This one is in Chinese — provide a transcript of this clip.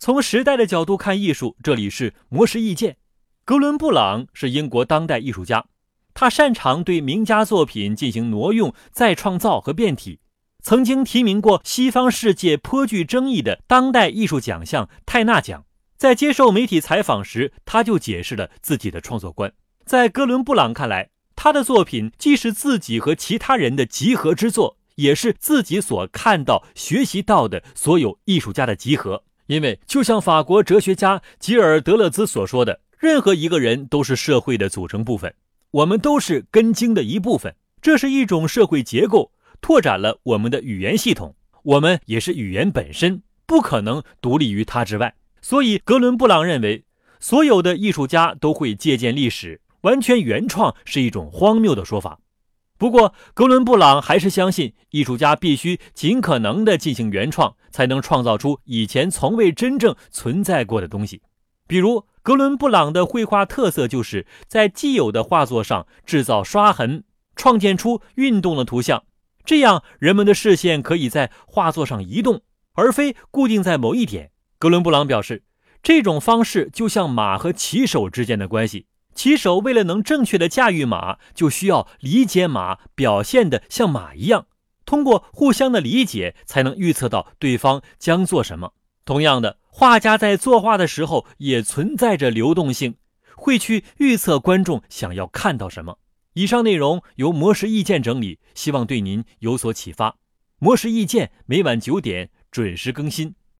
从时代的角度看艺术，这里是魔石意见。哥伦布朗是英国当代艺术家，他擅长对名家作品进行挪用、再创造和变体。曾经提名过西方世界颇具争议的当代艺术奖项泰纳奖。在接受媒体采访时，他就解释了自己的创作观。在哥伦布朗看来，他的作品既是自己和其他人的集合之作，也是自己所看到、学习到的所有艺术家的集合。因为，就像法国哲学家吉尔德勒兹所说的，任何一个人都是社会的组成部分，我们都是根茎的一部分。这是一种社会结构。拓展了我们的语言系统，我们也是语言本身，不可能独立于它之外。所以，格伦布朗认为，所有的艺术家都会借鉴历史，完全原创是一种荒谬的说法。不过，哥伦布朗还是相信，艺术家必须尽可能的进行原创，才能创造出以前从未真正存在过的东西。比如，哥伦布朗的绘画特色就是在既有的画作上制造刷痕，创建出运动的图像。这样，人们的视线可以在画作上移动，而非固定在某一点。哥伦布朗表示，这种方式就像马和骑手之间的关系。骑手为了能正确的驾驭马，就需要理解马，表现的像马一样。通过互相的理解，才能预测到对方将做什么。同样的，画家在作画的时候也存在着流动性，会去预测观众想要看到什么。以上内容由魔石意见整理，希望对您有所启发。魔石意见每晚九点准时更新。